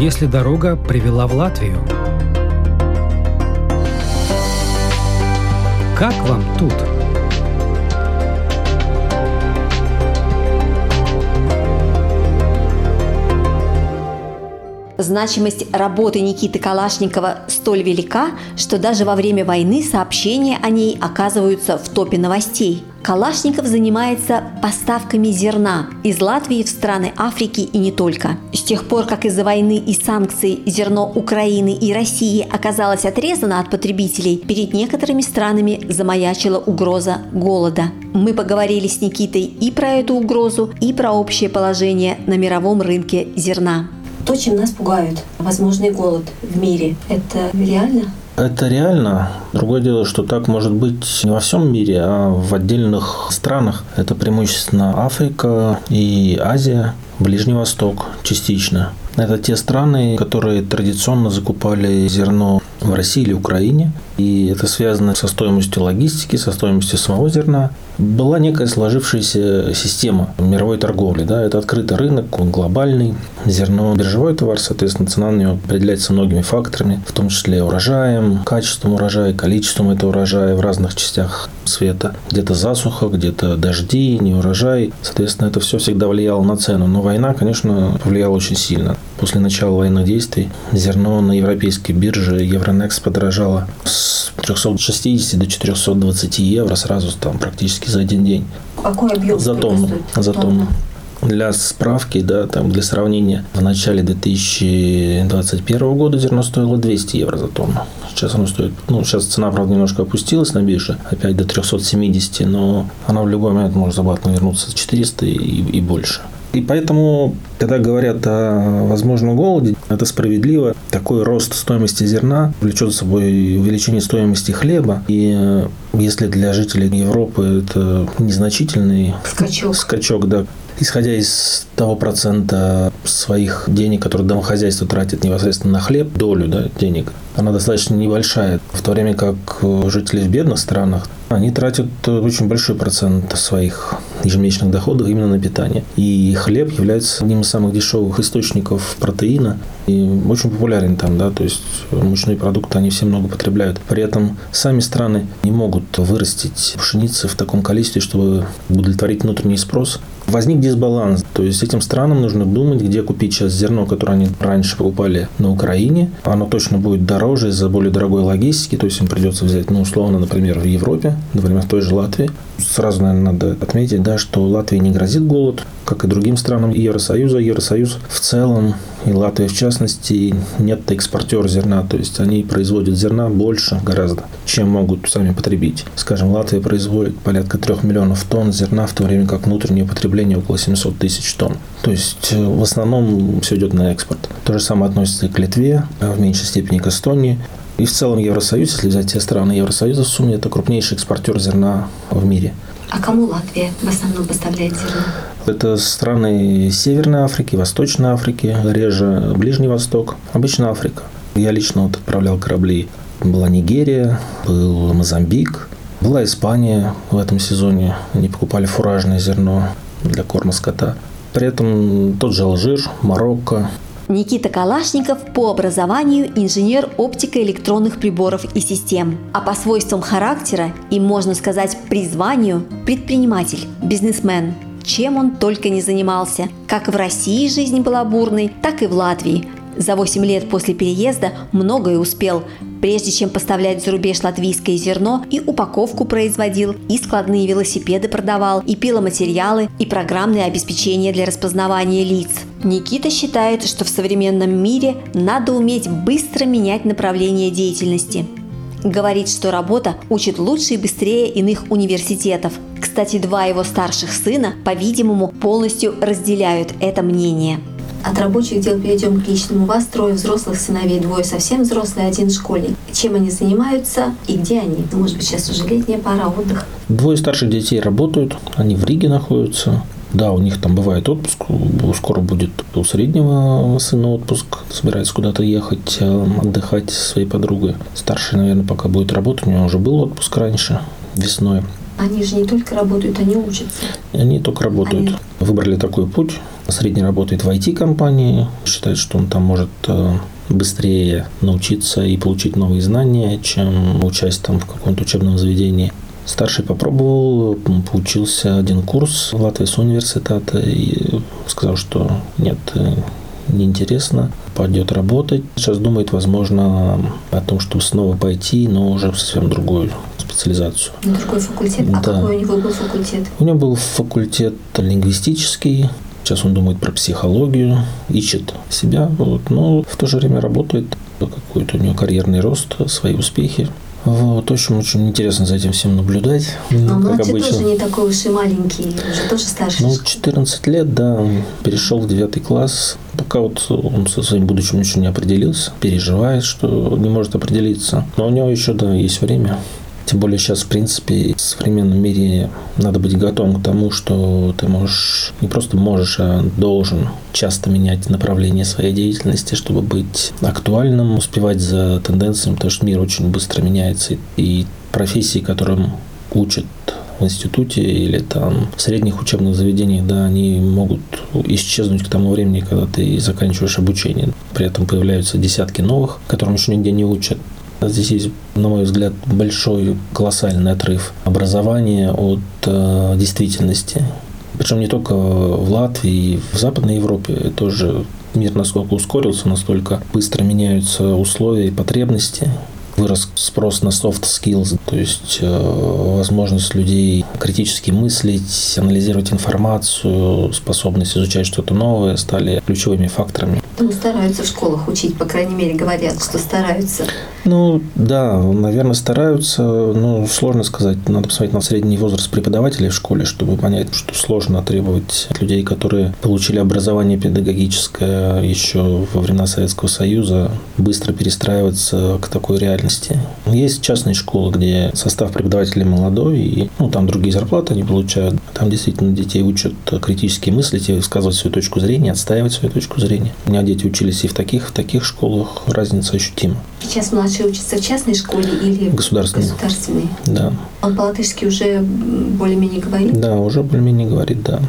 если дорога привела в Латвию? Как вам тут? Значимость работы Никиты Калашникова столь велика, что даже во время войны сообщения о ней оказываются в топе новостей. Калашников занимается поставками зерна из Латвии в страны Африки и не только. С тех пор, как из-за войны и санкций зерно Украины и России оказалось отрезано от потребителей, перед некоторыми странами замаячила угроза голода. Мы поговорили с Никитой и про эту угрозу, и про общее положение на мировом рынке зерна то, чем нас пугают. Возможный голод в мире. Это реально? Это реально. Другое дело, что так может быть не во всем мире, а в отдельных странах. Это преимущественно Африка и Азия, Ближний Восток частично. Это те страны, которые традиционно закупали зерно в России или Украине. И это связано со стоимостью логистики, со стоимостью самого зерна. Была некая сложившаяся система мировой торговли. Да? Это открытый рынок, он глобальный. Зерно – биржевой товар, соответственно, цена на него определяется многими факторами, в том числе урожаем, качеством урожая, количеством этого урожая в разных частях света. Где-то засуха, где-то дожди, не урожай. Соответственно, это все всегда влияло на цену. Но война, конечно, повлияла очень сильно. После начала военных действий зерно на европейской бирже Евронекс подорожало с 360 до 420 евро сразу там практически за один день. Какой объем? За тонну. За тонну. Для справки, да, там для сравнения, в начале 2021 года зерно стоило 200 евро за тонну. Сейчас оно стоит, ну, сейчас цена, правда, немножко опустилась на бирже, опять до 370, но она в любой момент может обратно вернуться 400 и, и больше. И поэтому, когда говорят о возможном голоде, это справедливо. Такой рост стоимости зерна влечет за собой увеличение стоимости хлеба. И э, если для жителей Европы это незначительный скачок, скачок да, исходя из того процента своих денег, которые домохозяйство тратит непосредственно на хлеб, долю да, денег, она достаточно небольшая. В то время как жители в бедных странах, они тратят очень большой процент своих ежемесячных доходов именно на питание. И хлеб является одним из самых дешевых источников протеина и очень популярен там, да, то есть мучные продукты они все много потребляют. При этом сами страны не могут вырастить пшеницы в таком количестве, чтобы удовлетворить внутренний спрос. Возник дисбаланс, то есть этим странам нужно думать, где купить сейчас зерно, которое они раньше покупали на Украине. Оно точно будет дороже из-за более дорогой логистики, то есть им придется взять, ну, условно, например, в Европе, например, в той же Латвии. Сразу, наверное, надо отметить, да, что Латвии не грозит голод, как и другим странам Евросоюза. Евросоюз в целом, и Латвия в частности, нет экспортер зерна, то есть они производят зерна больше гораздо, чем могут сами потребить. Скажем, Латвия производит порядка 3 миллионов тонн зерна, в то время как внутреннее потребление около 700 тысяч тонн. То есть э, в основном все идет на экспорт. То же самое относится и к Литве, а в меньшей степени к Эстонии. И в целом Евросоюз, если взять все страны Евросоюза в сумме, это крупнейший экспортер зерна в мире. А кому Латвия в основном поставляет зерно? Это страны Северной Африки, Восточной Африки, реже Ближний Восток, обычно Африка. Я лично вот отправлял корабли. Была Нигерия, был Мозамбик, была Испания в этом сезоне. Они покупали фуражное зерно для корма скота. При этом тот же Алжир, Марокко, Никита Калашников по образованию инженер оптико-электронных приборов и систем, а по свойствам характера и, можно сказать, призванию – предприниматель, бизнесмен. Чем он только не занимался. Как в России жизнь была бурной, так и в Латвии. За 8 лет после переезда многое успел. Прежде чем поставлять за рубеж латвийское зерно, и упаковку производил, и складные велосипеды продавал, и пиломатериалы, и программное обеспечение для распознавания лиц. Никита считает, что в современном мире надо уметь быстро менять направление деятельности. Говорит, что работа учит лучше и быстрее иных университетов. Кстати, два его старших сына, по-видимому, полностью разделяют это мнение. От рабочих дел перейдем к личному. У вас трое взрослых сыновей, двое совсем взрослые, один школьник. Чем они занимаются и где они? Может быть, сейчас уже летняя пора, отдых? Двое старших детей работают, они в Риге находятся. Да, у них там бывает отпуск, скоро будет у среднего сына отпуск, собирается куда-то ехать, э, отдыхать со своей подругой. Старший, наверное, пока будет работать, у него уже был отпуск раньше, весной. Они же не только работают, они учатся. Они только работают. Они... Выбрали такой путь. Средний работает в IT-компании, считает, что он там может э, быстрее научиться и получить новые знания, чем учась там в каком-то учебном заведении. Старший попробовал, поучился один курс в Латвии с университета и сказал, что нет, э, неинтересно, пойдет работать. Сейчас думает, возможно, о том, чтобы снова пойти, но уже в совсем другую специализацию. На другой факультет? А да. какой у него был факультет? У него был факультет лингвистический, Сейчас он думает про психологию, ищет себя, вот, но в то же время работает, какой-то у него карьерный рост, свои успехи. Вот, общем, очень интересно за этим всем наблюдать. А младший обычно. тоже не такой уж и маленький, уже тоже старше. Ну, 14 лет, да, перешел в 9 класс. Пока вот он со своим будущим еще не определился, переживает, что не может определиться. Но у него еще, да, есть время. Тем более сейчас, в принципе, в современном мире надо быть готовым к тому, что ты можешь, не просто можешь, а должен часто менять направление своей деятельности, чтобы быть актуальным, успевать за тенденциями, потому что мир очень быстро меняется. И профессии, которым учат в институте или там в средних учебных заведениях, да, они могут исчезнуть к тому времени, когда ты заканчиваешь обучение. При этом появляются десятки новых, которым еще нигде не учат. Здесь есть, на мой взгляд, большой колоссальный отрыв образования от э, действительности. Причем не только в Латвии, в Западной Европе тоже мир насколько ускорился, настолько быстро меняются условия и потребности вырос спрос на soft skills, то есть э, возможность людей критически мыслить, анализировать информацию, способность изучать что-то новое стали ключевыми факторами. Ну, стараются в школах учить, по крайней мере, говорят, что стараются. Ну, да, наверное, стараются, но сложно сказать. Надо посмотреть на средний возраст преподавателей в школе, чтобы понять, что сложно требовать от людей, которые получили образование педагогическое еще во времена Советского Союза, быстро перестраиваться к такой реальности реальности. Есть частные школы, где состав преподавателей молодой, и ну, там другие зарплаты они получают. Там действительно детей учат критически мыслить и высказывать свою точку зрения, отстаивать свою точку зрения. У меня дети учились и в таких, в таких школах. Разница ощутима. Сейчас младший учится в частной школе или государственной? Государственной. Да. Он по-латышски уже более-менее говорит? Да, уже более-менее говорит, да.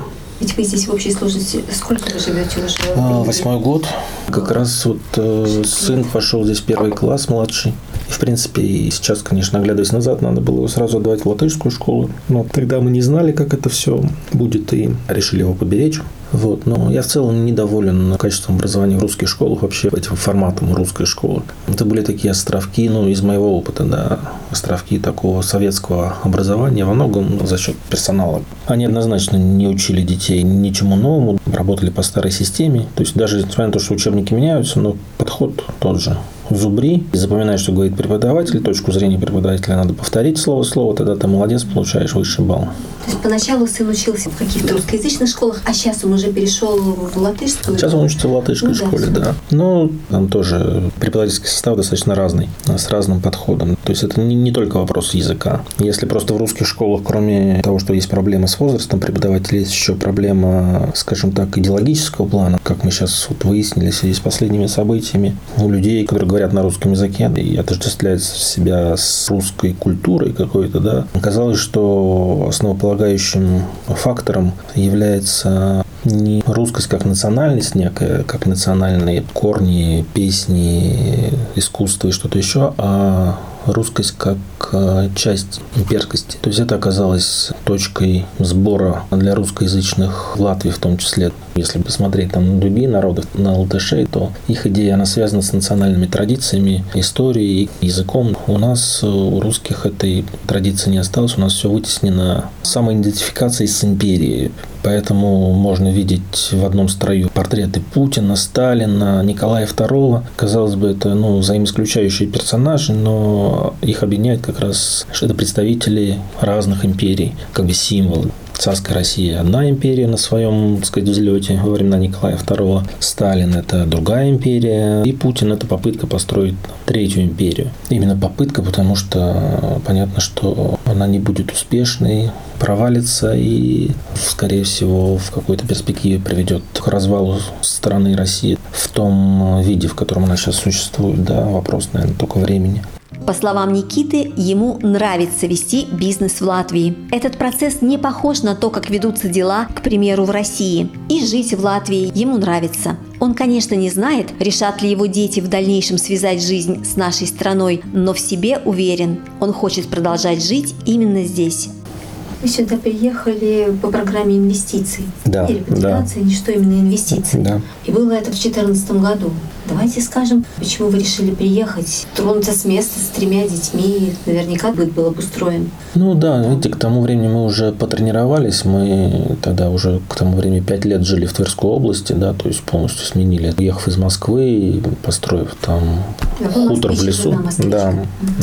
Ведь вы здесь в общей сложности сколько вы живете уже? А, восьмой год. Как раз вот э, сын пошел здесь первый класс, младший. В принципе, и сейчас, конечно, оглядываясь назад, надо было его сразу отдавать в латышскую школу. Но тогда мы не знали, как это все будет, и решили его поберечь. Вот. Но я в целом недоволен качеством образования в русских школах, вообще этим форматом русской школы. Это были такие островки, ну, из моего опыта, да, островки такого советского образования во многом за счет персонала. Они однозначно не учили детей ничему новому, работали по старой системе. То есть даже несмотря на то, что учебники меняются, но подход тот же зубри, запоминай, что говорит преподаватель, точку зрения преподавателя надо повторить слово слово, тогда ты молодец, получаешь высший балл. То есть поначалу сын учился в каких-то русскоязычных школах, а сейчас он уже перешел в латышскую? Сейчас он учится в латышской ну, школе, да. да. Ну, там тоже преподавательский состав достаточно разный, с разным подходом. То есть это не, не только вопрос языка. Если просто в русских школах, кроме того, что есть проблемы с возрастом преподавателей, есть еще проблема, скажем так, идеологического плана, как мы сейчас вот выяснили в связи с последними событиями. У людей, которые говорят на русском языке и отождествляют себя с русской культурой какой-то, да, оказалось, что основополагающим фактором является не русскость как национальность некая, как национальные корни, песни, искусство и что-то еще, а русскость как э, часть имперскости. То есть это оказалось точкой сбора для русскоязычных в Латвии в том числе. Если посмотреть там на другие народы, на латышей, то их идея, она связана с национальными традициями, историей, языком. У нас, э, у русских, этой традиции не осталось. У нас все вытеснено самоидентификацией с империей. Поэтому можно видеть в одном строю портреты Путина, Сталина, Николая II. Казалось бы, это ну, взаимоисключающие персонажи, но их объединяет как раз, что это представители разных империй, как бы символы. Царская Россия – одна империя на своем, так сказать, взлете во времена Николая II. Сталин – это другая империя. И Путин – это попытка построить третью империю. Именно попытка, потому что понятно, что она не будет успешной, провалится и, скорее всего, в какой-то перспективе приведет к развалу страны России в том виде, в котором она сейчас существует. Да, вопрос, наверное, только времени. По словам Никиты, ему нравится вести бизнес в Латвии. Этот процесс не похож на то, как ведутся дела, к примеру, в России. И жить в Латвии ему нравится. Он, конечно, не знает, решат ли его дети в дальнейшем связать жизнь с нашей страной, но в себе уверен, он хочет продолжать жить именно здесь. Вы сюда приехали по программе инвестиций. Да, Или репатриации, да. что именно инвестиции. Да. И было это в 2014 году. Давайте скажем, почему вы решили приехать, тронуться с места с тремя детьми. Наверняка быт был обустроен. Ну да, видите, к тому времени мы уже потренировались, мы тогда уже к тому времени пять лет жили в Тверской области, да, то есть полностью сменили. Уехав из Москвы и построив там Да, хутор в лесу. Да,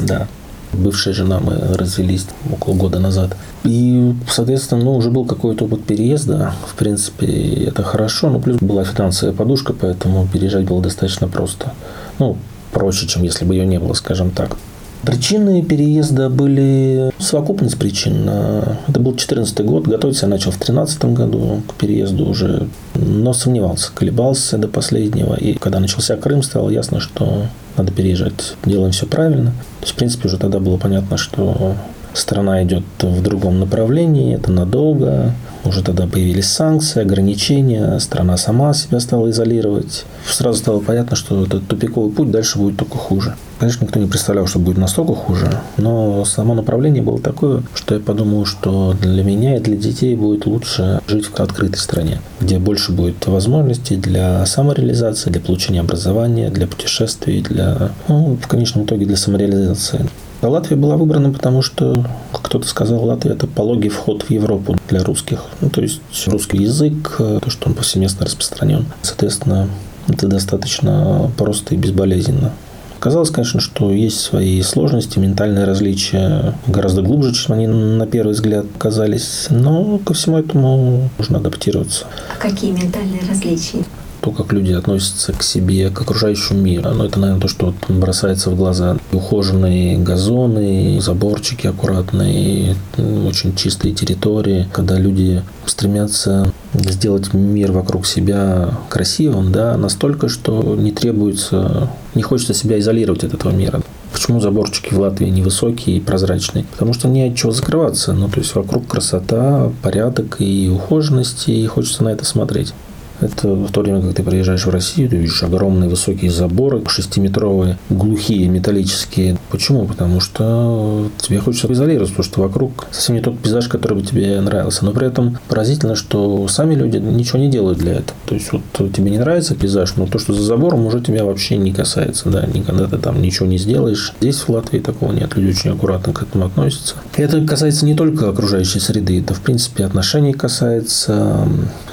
да. Бывшая жена, мы развелись около года назад. И, соответственно, ну, уже был какой-то опыт переезда. В принципе, это хорошо. Ну, плюс была финансовая подушка, поэтому переезжать было достаточно просто. Ну, проще, чем если бы ее не было, скажем так. Причины переезда были совокупность причин. Это был 2014 год, готовиться я начал в 2013 году к переезду уже, но сомневался, колебался до последнего. И когда начался Крым, стало ясно, что надо переезжать, делаем все правильно. То есть, в принципе, уже тогда было понятно, что страна идет в другом направлении, это надолго. Уже тогда появились санкции, ограничения, страна сама себя стала изолировать. Сразу стало понятно, что этот тупиковый путь дальше будет только хуже. Конечно, никто не представлял, что будет настолько хуже, но само направление было такое, что я подумал, что для меня и для детей будет лучше жить в открытой стране, где больше будет возможностей для самореализации, для получения образования, для путешествий, для, ну, в конечном итоге для самореализации. А Латвия была выбрана, потому что, как кто-то сказал, Латвия – это пологий вход в Европу для русских. Ну, то есть русский язык, то, что он повсеместно распространен. Соответственно, это достаточно просто и безболезненно. Казалось, конечно, что есть свои сложности, ментальные различия гораздо глубже, чем они на первый взгляд казались. Но ко всему этому нужно адаптироваться. А какие ментальные различия? то, как люди относятся к себе, к окружающему миру. Ну, это, наверное, то, что вот бросается в глаза. Ухоженные газоны, заборчики аккуратные, очень чистые территории, когда люди стремятся сделать мир вокруг себя красивым, да, настолько, что не требуется, не хочется себя изолировать от этого мира. Почему заборчики в Латвии невысокие и прозрачные? Потому что не от чего закрываться. Ну, то есть вокруг красота, порядок и ухоженность, и хочется на это смотреть. Это в то время, как ты приезжаешь в Россию, ты видишь огромные высокие заборы, шестиметровые, глухие, металлические. Почему? Потому что тебе хочется изолироваться, потому что вокруг совсем не тот пейзаж, который бы тебе нравился. Но при этом поразительно, что сами люди ничего не делают для этого. То есть вот тебе не нравится пейзаж, но то, что за забором, уже тебя вообще не касается. Да, никогда ты там ничего не сделаешь. Здесь в Латвии такого нет. Люди очень аккуратно к этому относятся. И это касается не только окружающей среды, это в принципе отношений касается,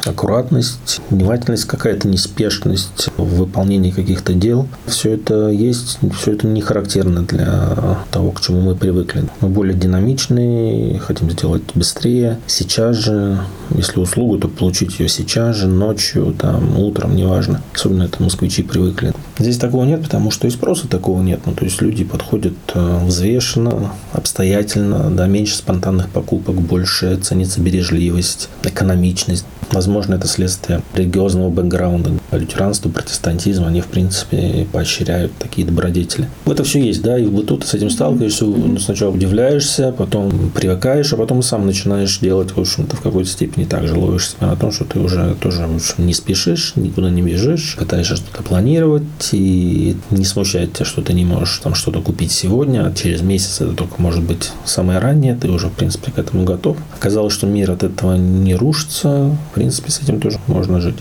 аккуратность, внимательность, какая-то неспешность в выполнении каких-то дел. Все это есть, все это не характерно для того, к чему мы привыкли. Мы более динамичные, хотим сделать быстрее, сейчас же. Если услугу, то получить ее сейчас же, ночью, там, утром, неважно. Особенно это москвичи привыкли. Здесь такого нет, потому что и спроса такого нет. Ну, то есть люди подходят взвешенно, обстоятельно, да, меньше спонтанных покупок, больше ценится бережливость, экономичность. Возможно, это следствие религиозного бэкграунда. Лютеранство, протестантизм, они, в принципе, поощряют такие добродетели. Это все есть, да, и в быту ты с этим сталкиваешься, сначала удивляешься, потом привыкаешь, а потом сам начинаешь делать, в общем-то, в какой-то степени так же ловишь себя на том, что ты уже тоже не спешишь, никуда не бежишь, пытаешься что-то планировать, и не смущает тебя, что ты не можешь там что-то купить сегодня, а через месяц это только может быть самое раннее, ты уже, в принципе, к этому готов. Оказалось, что мир от этого не рушится, в принципе, с этим тоже можно жить.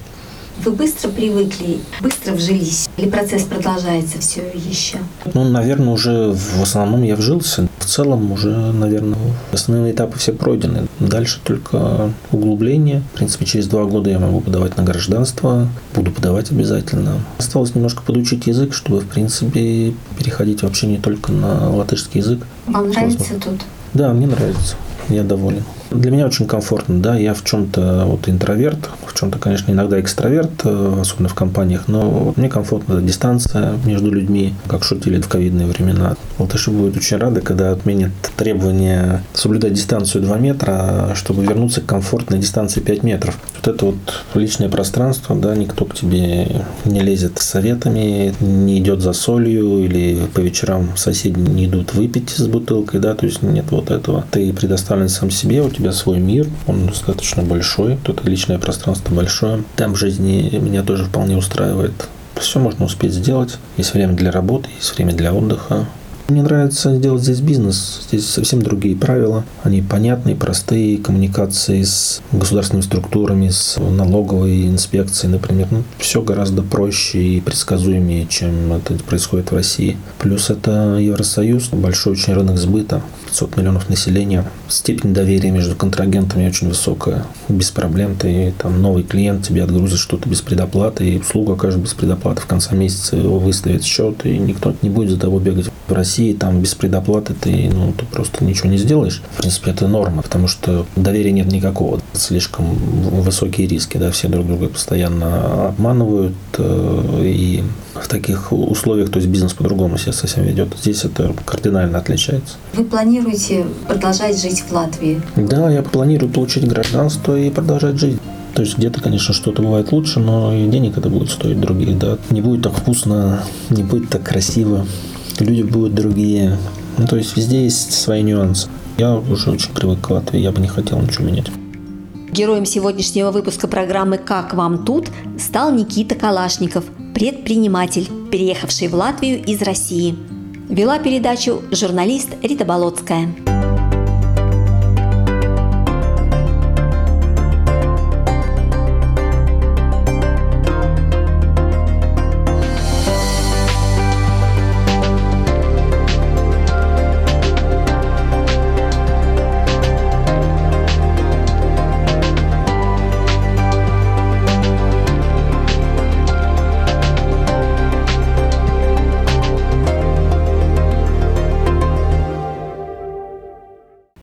Вы быстро привыкли, быстро вжились? Или процесс продолжается все еще? Ну, наверное, уже в основном я вжился. В целом уже, наверное, основные этапы все пройдены. Дальше только углубление. В принципе, через два года я могу подавать на гражданство. Буду подавать обязательно. Осталось немножко подучить язык, чтобы, в принципе, переходить вообще не только на латышский язык. Вам нравится тут? Да, мне нравится. Я доволен. Для меня очень комфортно, да, я в чем-то вот интроверт, в чем-то, конечно, иногда экстраверт, э, особенно в компаниях, но мне комфортно дистанция между людьми, как шутили в ковидные времена. Латыши будут очень рады, когда отменят требование соблюдать дистанцию 2 метра, чтобы вернуться к комфортной дистанции 5 метров. Вот это вот личное пространство, да, никто к тебе не лезет с советами, не идет за солью или по вечерам соседи не идут выпить с бутылкой, да, то есть нет вот этого. Ты предоставлен сам себе, у тебя свой мир, он достаточно большой, тут личное пространство большое. Там жизни меня тоже вполне устраивает. Все можно успеть сделать. Есть время для работы, есть время для отдыха. Мне нравится делать здесь бизнес. Здесь совсем другие правила. Они понятные, простые. Коммуникации с государственными структурами, с налоговой инспекцией, например. Ну, все гораздо проще и предсказуемее, чем это происходит в России. Плюс это Евросоюз, большой очень рынок сбыта. 500 миллионов населения. Степень доверия между контрагентами очень высокая. Без проблем ты там новый клиент тебе отгрузит что-то без предоплаты, и услуга окажет без предоплаты. В конце месяца его выставит счет, и никто не будет за тобой бегать. В России там без предоплаты ты, ну, ты просто ничего не сделаешь. В принципе, это норма, потому что доверия нет никакого. Слишком высокие риски, да, все друг друга постоянно обманывают, э, и в таких условиях, то есть бизнес по-другому себя совсем ведет. Здесь это кардинально отличается. Вы планируете продолжать жить в Латвии? Да, я планирую получить гражданство и продолжать жить. То есть где-то, конечно, что-то бывает лучше, но и денег это будет стоить других, да. Не будет так вкусно, не будет так красиво, люди будут другие. Ну, то есть везде есть свои нюансы. Я уже очень привык к Латвии, я бы не хотел ничего менять. Героем сегодняшнего выпуска программы «Как вам тут» стал Никита Калашников, предприниматель, переехавший в Латвию из России. Вела передачу журналист Рита Болотская.